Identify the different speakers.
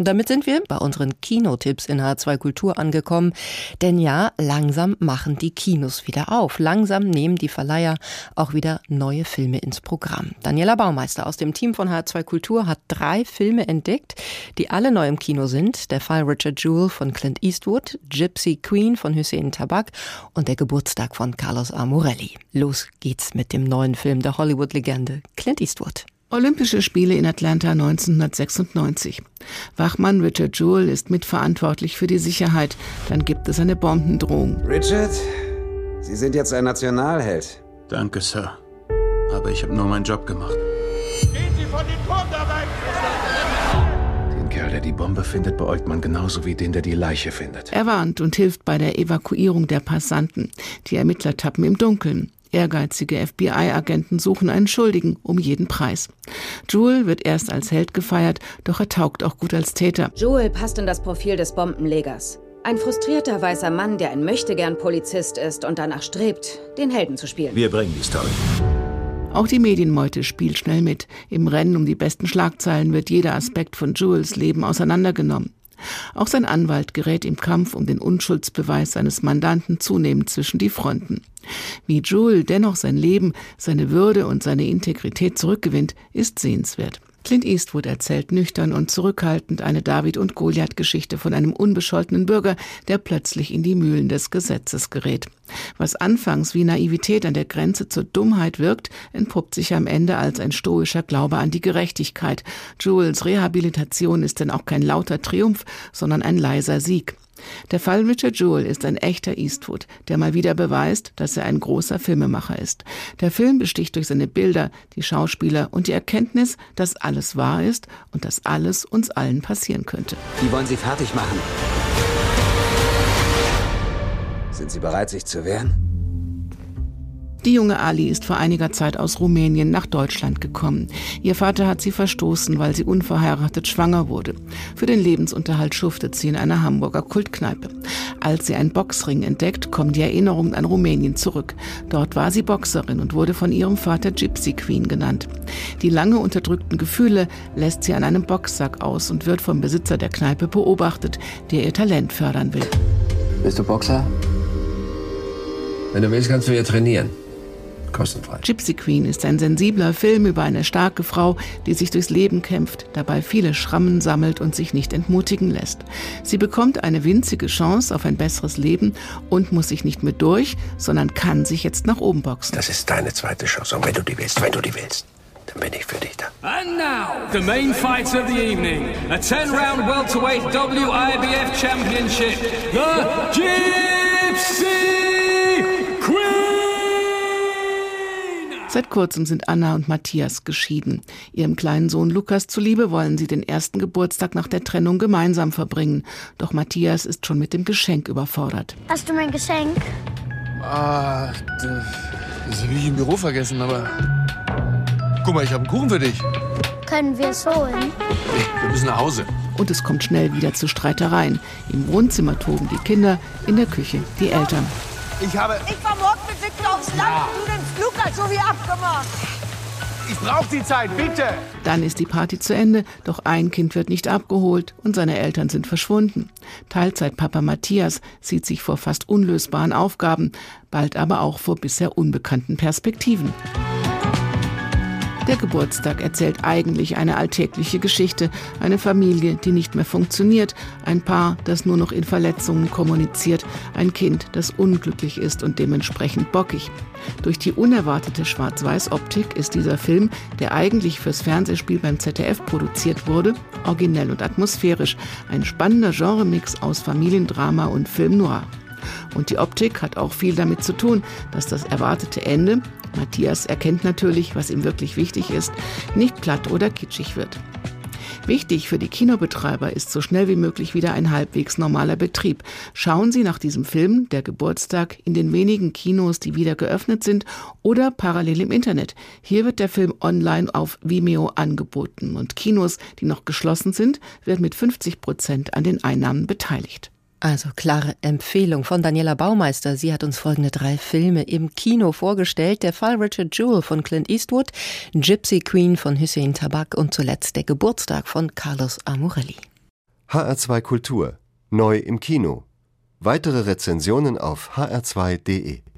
Speaker 1: Und damit sind wir bei unseren Kinotipps in H2 Kultur angekommen. Denn ja, langsam machen die Kinos wieder auf. Langsam nehmen die Verleiher auch wieder neue Filme ins Programm. Daniela Baumeister aus dem Team von H2 Kultur hat drei Filme entdeckt, die alle neu im Kino sind. Der Fall Richard Jewell von Clint Eastwood, Gypsy Queen von Hussein Tabak und der Geburtstag von Carlos Amorelli. Los geht's mit dem neuen Film der Hollywood-Legende Clint Eastwood.
Speaker 2: Olympische Spiele in Atlanta 1996. Wachmann Richard Jewell ist mitverantwortlich für die Sicherheit. Dann gibt es eine Bombendrohung.
Speaker 3: Richard, Sie sind jetzt ein Nationalheld.
Speaker 4: Danke, Sir. Aber ich habe nur meinen Job gemacht.
Speaker 5: Gehen Sie von dem Turm da weg!
Speaker 4: Den Kerl, der die Bombe findet, beäugt man genauso wie den, der die Leiche findet.
Speaker 2: Er warnt und hilft bei der Evakuierung der Passanten. Die Ermittler tappen im Dunkeln. Ehrgeizige FBI-Agenten suchen einen Schuldigen um jeden Preis. Jewel wird erst als Held gefeiert, doch er taugt auch gut als Täter.
Speaker 6: Jewel passt in das Profil des Bombenlegers. Ein frustrierter weißer Mann, der ein Möchtegern Polizist ist und danach strebt, den Helden zu spielen.
Speaker 4: Wir bringen die Story.
Speaker 2: Auch die Medienmeute spielt schnell mit. Im Rennen um die besten Schlagzeilen wird jeder Aspekt von Jewels Leben auseinandergenommen. Auch sein Anwalt gerät im Kampf um den Unschuldsbeweis seines Mandanten zunehmend zwischen die Fronten. Wie Jewel dennoch sein Leben, seine Würde und seine Integrität zurückgewinnt, ist sehenswert. Clint Eastwood erzählt nüchtern und zurückhaltend eine David- und Goliath-Geschichte von einem unbescholtenen Bürger, der plötzlich in die Mühlen des Gesetzes gerät. Was anfangs wie Naivität an der Grenze zur Dummheit wirkt, entpuppt sich am Ende als ein stoischer Glaube an die Gerechtigkeit. Jules Rehabilitation ist denn auch kein lauter Triumph, sondern ein leiser Sieg. Der Fall Richard Jewell ist ein echter Eastwood, der mal wieder beweist, dass er ein großer Filmemacher ist. Der Film besticht durch seine Bilder, die Schauspieler und die Erkenntnis, dass alles wahr ist und dass alles uns allen passieren könnte.
Speaker 3: Die wollen Sie fertig machen. Sind Sie bereit, sich zu wehren?
Speaker 2: Die junge Ali ist vor einiger Zeit aus Rumänien nach Deutschland gekommen. Ihr Vater hat sie verstoßen, weil sie unverheiratet schwanger wurde. Für den Lebensunterhalt schuftet sie in einer Hamburger Kultkneipe. Als sie einen Boxring entdeckt, kommen die Erinnerungen an Rumänien zurück. Dort war sie Boxerin und wurde von ihrem Vater Gypsy Queen genannt. Die lange unterdrückten Gefühle lässt sie an einem Boxsack aus und wird vom Besitzer der Kneipe beobachtet, der ihr Talent fördern will.
Speaker 7: Bist du Boxer? Wenn du willst, kannst du hier trainieren
Speaker 2: kostenfrei. Gypsy Queen ist ein sensibler Film über eine starke Frau, die sich durchs Leben kämpft, dabei viele Schrammen sammelt und sich nicht entmutigen lässt. Sie bekommt eine winzige Chance auf ein besseres Leben und muss sich nicht mehr durch, sondern kann sich jetzt nach oben boxen.
Speaker 7: Das ist deine zweite Chance. Und wenn du die willst, wenn du die willst, dann bin ich für dich da.
Speaker 8: And now, the main fights of the evening. A 10-round welterweight WIBF championship. The Gypsy
Speaker 2: Seit kurzem sind Anna und Matthias geschieden. Ihrem kleinen Sohn Lukas zuliebe wollen sie den ersten Geburtstag nach der Trennung gemeinsam verbringen. Doch Matthias ist schon mit dem Geschenk überfordert.
Speaker 9: Hast du mein Geschenk?
Speaker 10: Ah, das habe ich im Büro vergessen, aber. Guck mal, ich habe einen Kuchen für dich.
Speaker 9: Können wir es holen?
Speaker 10: Nee, wir müssen nach Hause.
Speaker 2: Und es kommt schnell wieder zu Streitereien. Im Wohnzimmer toben die Kinder, in der Küche die Eltern.
Speaker 10: Ich habe.
Speaker 11: Ich fahr morgen mit Victor aufs Land, ja. du den Flugplatz, so wie abgemacht.
Speaker 10: Ich brauch die Zeit, bitte!
Speaker 2: Dann ist die Party zu Ende, doch ein Kind wird nicht abgeholt und seine Eltern sind verschwunden. Teilzeitpapa Matthias sieht sich vor fast unlösbaren Aufgaben, bald aber auch vor bisher unbekannten Perspektiven. Der Geburtstag erzählt eigentlich eine alltägliche Geschichte, eine Familie, die nicht mehr funktioniert, ein Paar, das nur noch in Verletzungen kommuniziert, ein Kind, das unglücklich ist und dementsprechend bockig. Durch die unerwartete Schwarz-Weiß-Optik ist dieser Film, der eigentlich fürs Fernsehspiel beim ZDF produziert wurde, originell und atmosphärisch, ein spannender Genremix aus Familiendrama und Film noir. Und die Optik hat auch viel damit zu tun, dass das erwartete Ende, Matthias erkennt natürlich, was ihm wirklich wichtig ist, nicht platt oder kitschig wird. Wichtig für die Kinobetreiber ist so schnell wie möglich wieder ein halbwegs normaler Betrieb. Schauen Sie nach diesem Film, der Geburtstag, in den wenigen Kinos, die wieder geöffnet sind oder parallel im Internet. Hier wird der Film online auf Vimeo angeboten und Kinos, die noch geschlossen sind, werden mit 50 Prozent an den Einnahmen beteiligt.
Speaker 1: Also klare Empfehlung von Daniela Baumeister. Sie hat uns folgende drei Filme im Kino vorgestellt. Der Fall Richard Jewell von Clint Eastwood, Gypsy Queen von Hussein Tabak und zuletzt der Geburtstag von Carlos Amorelli.
Speaker 12: HR2 Kultur. Neu im Kino. Weitere Rezensionen auf hr2.de